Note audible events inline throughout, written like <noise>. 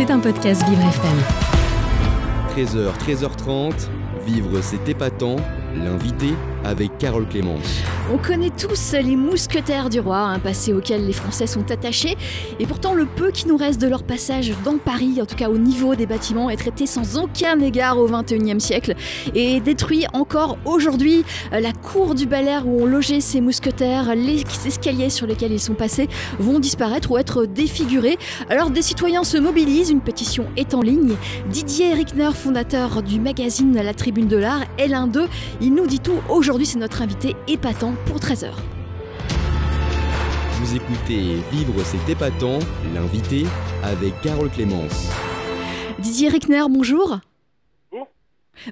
C'est un podcast Vivre FM. 13h, 13h30, Vivre c'est épatant, l'invité avec Carole Clémence. On connaît tous les mousquetaires du roi, un passé auquel les Français sont attachés, et pourtant le peu qui nous reste de leur passage dans Paris, en tout cas au niveau des bâtiments, est traité sans aucun égard au XXIe siècle et détruit encore aujourd'hui. La cour du Bel Air où ont logé ces mousquetaires, les escaliers sur lesquels ils sont passés vont disparaître ou être défigurés. Alors des citoyens se mobilisent, une pétition est en ligne. Didier Rickner, fondateur du magazine La Tribune de l'Art, est l'un d'eux. Il nous dit tout. Aujourd'hui, c'est notre invité épatant pour 13h. Vous écoutez Vivre c'est épatant, l'invité avec Carole Clémence. Didier Rickner, bonjour. Bonjour.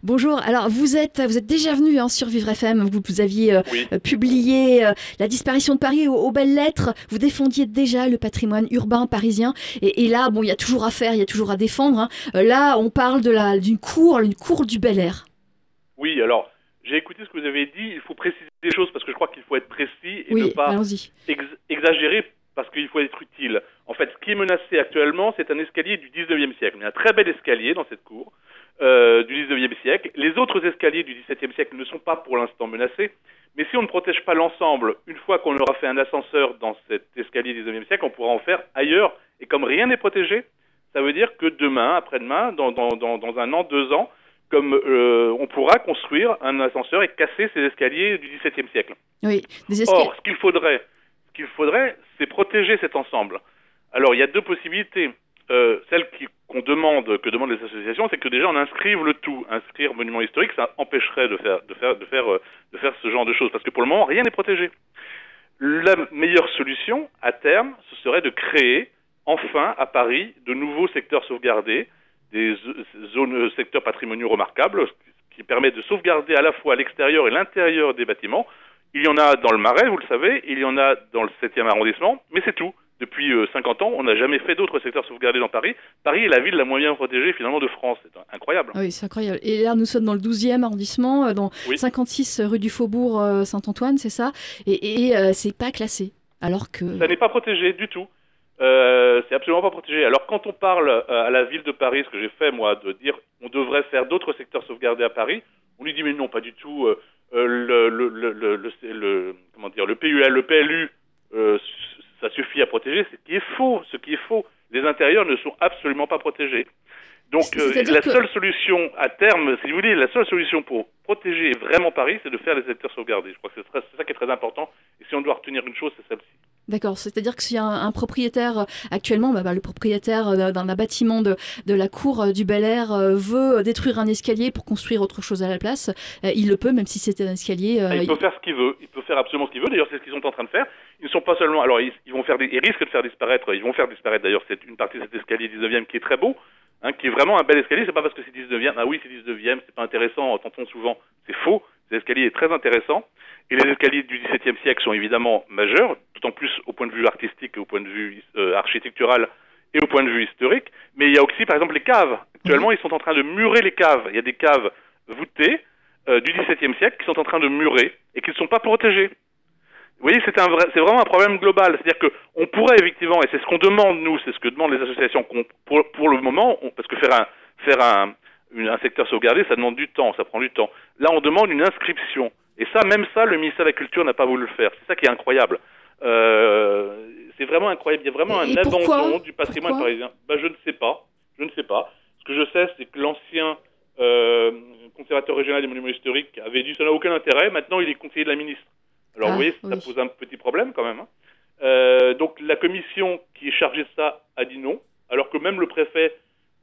Bonjour. Alors vous êtes vous êtes déjà venu hein, sur Vivre FM. Vous, vous aviez euh, Oui. euh, publié euh, la disparition de Paris aux, aux belles lettres. Vous défendiez déjà le patrimoine urbain parisien. Et, et là, bon, il y a toujours à faire, il y a toujours à défendre. hein. Euh, là, on parle de la d'une cour, une cour du Bel Air. Oui, alors, j'ai écouté ce que vous avez dit. Il faut préciser des choses parce que je crois qu'il faut être précis et ne pas ex- exagérer parce qu'il faut être utile. En fait, ce qui est menacé actuellement, c'est un escalier du 19e siècle. Il y a un très bel escalier dans cette cour euh, du 19e siècle. Les autres escaliers du 17e siècle ne sont pas pour l'instant menacés. Mais si on ne protège pas l'ensemble, une fois qu'on aura fait un ascenseur dans cet escalier du 19e siècle, on pourra en faire ailleurs. Et comme rien n'est protégé, ça veut dire que demain, après-demain, dans, dans, dans, dans un an, deux ans, comme euh, on pourra construire un ascenseur et casser ces escaliers du XVIIe siècle. Oui, des. Or, ce qu'il faudrait, ce qu'il faudrait, c'est protéger cet ensemble. Alors, il y a deux possibilités. Euh, celle qu'on demande, que demandent les associations, c'est que déjà on inscrive le tout. Inscrire monument historique, ça empêcherait de faire, de faire, de faire, euh, de faire ce genre de choses, parce que pour le moment, rien n'est protégé. La meilleure solution, à terme, ce serait de créer enfin à Paris de nouveaux secteurs sauvegardés, des zo- zones, euh, secteurs patrimoniaux remarquables, ce qui permet de sauvegarder à la fois l'extérieur et l'intérieur des bâtiments. Il y en a dans le Marais, vous le savez, il y en a dans le 7e arrondissement, mais c'est tout. Depuis euh, 50 ans, on n'a jamais fait d'autres secteurs sauvegardés dans Paris. Paris est la ville la moins bien protégée finalement de France. C'est incroyable. Oui, c'est incroyable. Et là, nous sommes dans le 12e arrondissement, euh, dans Oui. 56 rue du Faubourg euh, Saint-Antoine, c'est ça? Et, et, euh, c'est pas classé. Alors que. Ça n'est pas protégé du tout. Euh, c'est absolument pas protégé. Alors quand on parle euh, à la ville de Paris, ce que j'ai fait moi, de dire on devrait faire d'autres secteurs sauvegardés à Paris, on lui dit mais non, pas du tout. Euh, euh, le, le, le, le, comment dire, le PUL, le PLU, euh, ça suffit à protéger. Ce qui est faux, ce qui est faux. Les intérieurs ne sont absolument pas protégés. Donc euh, la que- seule solution à terme, si vous voulez, la seule solution pour protéger vraiment Paris, c'est de faire des secteurs sauvegardés. Je crois que c'est ça qui est très important. Et si on doit retenir une chose, c'est celle-ci. D'accord, c'est-à-dire que s'il y a un, un propriétaire euh, actuellement, bah, bah, le propriétaire euh, d'un bâtiment de, de la cour euh, du Bel Air euh, veut détruire un escalier pour construire autre chose à la place, euh, il le peut, même si c'était un escalier. euh, Ah, il peut faire ce qu'il veut. Il peut faire absolument ce qu'il veut. D'ailleurs, c'est ce qu'ils sont en train de faire. Ils ne sont pas seulement. Alors, ils, ils vont faire. Des, ils risquent de faire disparaître. Ils vont faire disparaître. D'ailleurs, une partie de cet escalier 19e qui est très beau, hein, qui est vraiment un bel escalier. C'est pas parce que c'est 19e. Ah oui, c'est 19e. C'est pas intéressant. T'entends souvent. C'est faux. Cet escalier est très intéressant. Et les escaliers du XVIIe siècle sont évidemment majeurs, d'autant plus au point de vue artistique et au point de vue euh, architectural et au point de vue historique. Mais il y a aussi, par exemple, les caves. Actuellement, ils sont en train de murer les caves. Il y a des caves voûtées euh, du XVIIe siècle qui sont en train de murer et qui ne sont pas protégées. Vous voyez, c'est un vrai, c'est vraiment un problème global. C'est-à-dire que on pourrait effectivement, et c'est ce qu'on demande nous, c'est ce que demandent les associations, qu'on- pour, pour le moment, on- parce que faire un faire un, une- un secteur sauvegardé, ça demande du temps, ça prend du temps. Là, on demande une inscription, et ça, même ça, le ministère de la Culture n'a pas voulu le faire. C'est ça qui est incroyable. Euh, c'est vraiment incroyable. Il y a vraiment Et un abandon du patrimoine Pourquoi? parisien. Ben, je ne sais pas. Je ne sais pas. Ce que je sais, c'est que l'ancien euh, conservateur régional des monuments historiques avait dit ça n'a aucun intérêt. Maintenant, il est conseiller de la ministre. Alors, Ah, vous voyez, ça oui. pose un petit problème quand même. hein. Euh, donc, la commission qui est chargée de ça a dit non, alors que même le préfet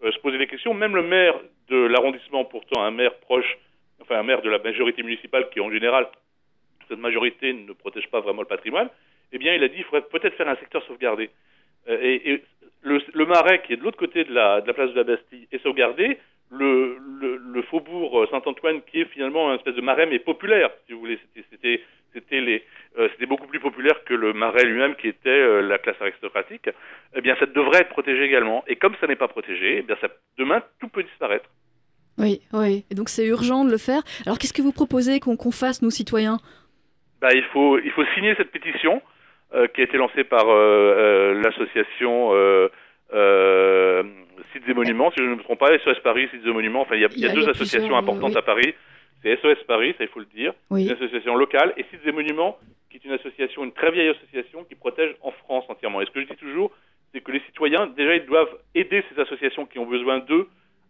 euh, se posait des questions, même le maire de l'arrondissement, pourtant un maire proche, enfin un maire de la majorité municipale qui en général, cette majorité ne protège pas vraiment le patrimoine, eh bien, il a dit il faudrait peut-être faire un secteur sauvegardé. Euh, et et le, le marais qui est de l'autre côté de la, de la place de la Bastille est sauvegardé. Le, le, le faubourg Saint-Antoine, qui est finalement un espèce de marais, mais populaire, si vous voulez. C'était- C'était c'était les euh, c'était beaucoup plus populaire que le marais lui-même qui était euh, la classe aristocratique. Eh bien, ça devrait être protégé également. Et comme ça n'est pas protégé, eh bien, ça, demain, tout peut disparaître. Oui, oui. Et donc c'est urgent de le faire. Alors qu'est-ce que vous proposez qu'on fasse, nous citoyens? Bah, il faut il faut signer cette pétition euh, qui a été lancée par l'association Sites et Monuments, si je ne me trompe pas, SOS Paris, Sites et Monuments. Enfin, il y a, Il y a- deux il y a associations importantes oui. à Paris. C'est SOS Paris, ça il faut le dire, Oui. une association locale, et Sites et Monuments, qui est une association, une très vieille association qui protège en France entièrement. Et ce que je dis toujours, c'est que les citoyens, déjà, ils doivent aider ces associations qui ont besoin d'eux,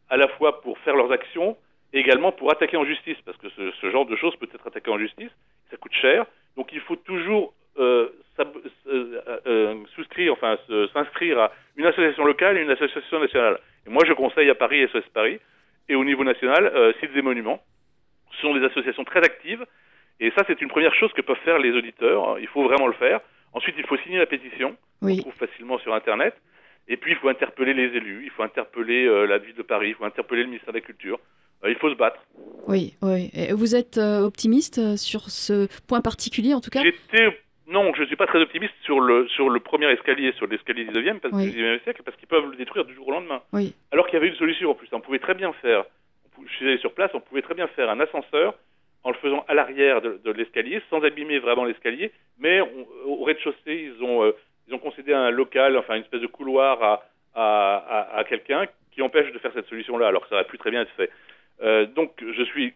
à la fois pour faire leurs actions, et également pour attaquer en justice, parce que ce, ce genre de choses peut être attaqué en justice, ça coûte cher. Donc il faut toujours euh, euh, euh, souscrire, enfin s'inscrire à une association locale et une association nationale. Et moi, je conseille à Paris SOS Paris, et au niveau national, euh, Sites et Monuments. Sont des associations très actives, et ça, c'est une première chose que peuvent faire les auditeurs. Il faut vraiment le faire. Ensuite, il faut signer la pétition on Oui. trouve facilement sur Internet. Et puis, il faut interpeller les élus, il faut interpeller euh, la ville de Paris, il faut interpeller le ministère de la Culture. Euh, il faut se battre. Oui, oui. Et vous êtes euh, optimiste sur ce point particulier, en tout cas? Non, je ne suis pas très optimiste sur le, sur le premier escalier, sur l'escalier 19e, parce, Oui. du 19e siècle, parce qu'ils peuvent le détruire du jour au lendemain. Oui. Alors qu'il y avait une solution en plus. On pouvait très bien faire, on je suis allé sur place, on pouvait très bien faire un ascenseur en le faisant à l'arrière de, l'escalier, sans abîmer vraiment l'escalier, mais au rez-de-chaussée, ils ont, euh, ils ont concédé un local, enfin une espèce de couloir à, à, à, quelqu'un qui empêche de faire cette solution-là, alors que ça aurait pu très bien être fait. Euh, donc je suis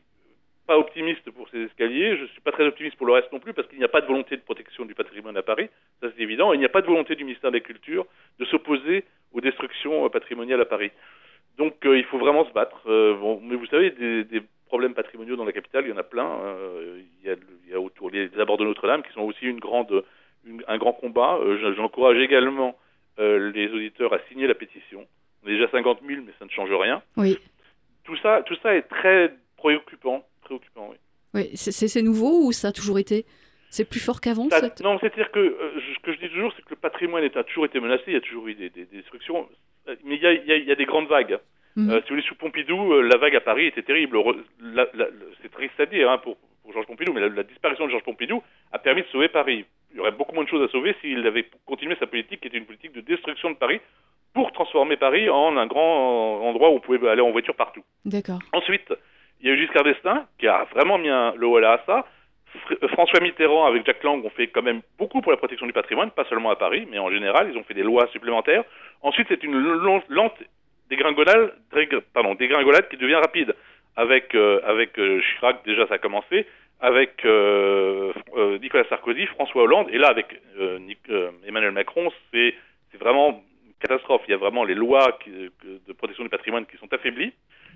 pas optimiste pour ces escaliers, je suis pas très optimiste pour le reste non plus, parce qu'il n'y a pas de volonté de protection du patrimoine à Paris, ça c'est évident, et il n'y a pas de volonté du ministère de la Culture de s'opposer aux destructions euh, patrimoniales à Paris. Donc euh, il faut vraiment se battre. Euh, bon, mais vous savez, des, des problèmes patrimoniaux dans la capitale, il y en a plein. Euh, il, y a, il y a autour les abords de Notre-Dame qui sont aussi une grande, une- un grand combat. Je- J'encourage également les auditeurs à signer la pétition. On est déjà 50 000, mais ça ne change rien. Oui. Tout ça, tout ça est très préoccupant. préoccupant oui. Oui. C'est- nouveau ou ça a toujours été? C'est plus fort qu'avant cette- Non, c'est-à-dire que euh, je- ce que je dis toujours, c'est que le patrimoine est- a toujours été menacé, il y a toujours eu des, des- des destructions, mais il y a, il y a- il y a des grandes vagues. Mhm. Euh, si vous voulez, sous Pompidou, euh, la vague à Paris était terrible. C'est triste à dire hein, pour, pour Georges Pompidou, mais la, la disparition de Georges Pompidou a permis de sauver Paris. Il y aurait beaucoup moins de choses à sauver s'il avait continué sa politique, qui était une politique de destruction de Paris, pour transformer Paris en un grand endroit où on pouvait aller en voiture partout. D'accord. Ensuite, il y a eu Giscard d'Estaing qui a vraiment mis un, le haut à ça. Euh, François Mitterrand avec Jacques Lang ont fait quand même beaucoup pour la protection du patrimoine, pas seulement à Paris, mais en général, ils ont fait des lois supplémentaires. Ensuite, c'est une lente dégringolade, pardon, dégringolade qui devient rapide. Avec, euh, avec euh, Chirac, déjà, ça a commencé. Avec Nicolas Sarkozy, François Hollande, et là, avec Emmanuel Macron, c'est vraiment une catastrophe. Il y a vraiment les lois de protection du patrimoine qui sont affaiblies.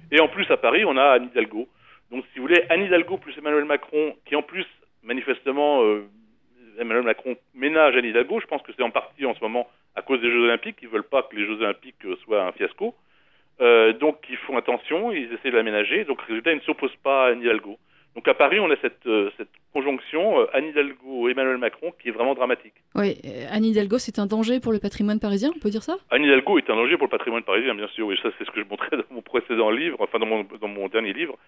Et en plus, à Paris, on a Anne Hidalgo. Donc, si vous voulez, Anne Hidalgo plus Emmanuel Macron, qui en plus, manifestement, euh, Emmanuel Macron ménage Anne Hidalgo, je pense que c'est en partie en ce moment à cause des Jeux Olympiques. Ils veulent pas que les Jeux Olympiques euh, soient un fiasco. Euh, donc, ils font attention, ils essaient de l'aménager. Donc, résultat, ils ne s'opposent pas à Anne Hidalgo. Donc, à Paris, on a cette, cette conjonction Anne Hidalgo Emmanuel Macron qui est vraiment dramatique. Oui. Anne Hidalgo, c'est un danger pour le patrimoine parisien, on peut dire ça? Anne Hidalgo est un danger pour le patrimoine parisien, bien sûr. Et ça, c'est ce que je montrais <laughs> dans mon précédent livre, enfin dans mon, dans mon dernier livre.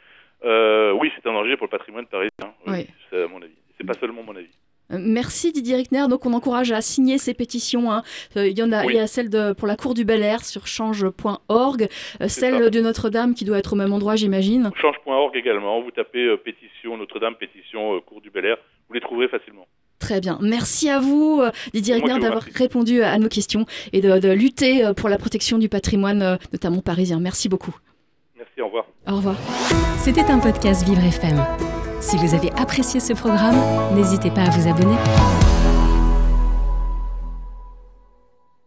Euh, oui, c'est un danger pour le patrimoine parisien. Oui, Oui. c'est à mon avis. C'est pas seulement mon avis. Euh, Merci Didier Rickner. Donc on encourage à signer ces pétitions. hein. Euh, Il y en a, Oui. il y a celle de, pour la Cour du Bel Air sur change.org, celle ça. de Notre-Dame qui doit être au même endroit, j'imagine. Change.org également. Vous tapez euh, pétition Notre-Dame, pétition euh, Cour du Bel Air. Vous les trouverez facilement. Très bien. Merci à vous, Didier Rickner, d'avoir répondu à nos questions et de, de lutter pour la protection du patrimoine, notamment parisien. Merci beaucoup. Merci, au revoir. Au revoir. C'était un podcast Vivre FM. Si vous avez apprécié ce programme, n'hésitez pas à vous abonner.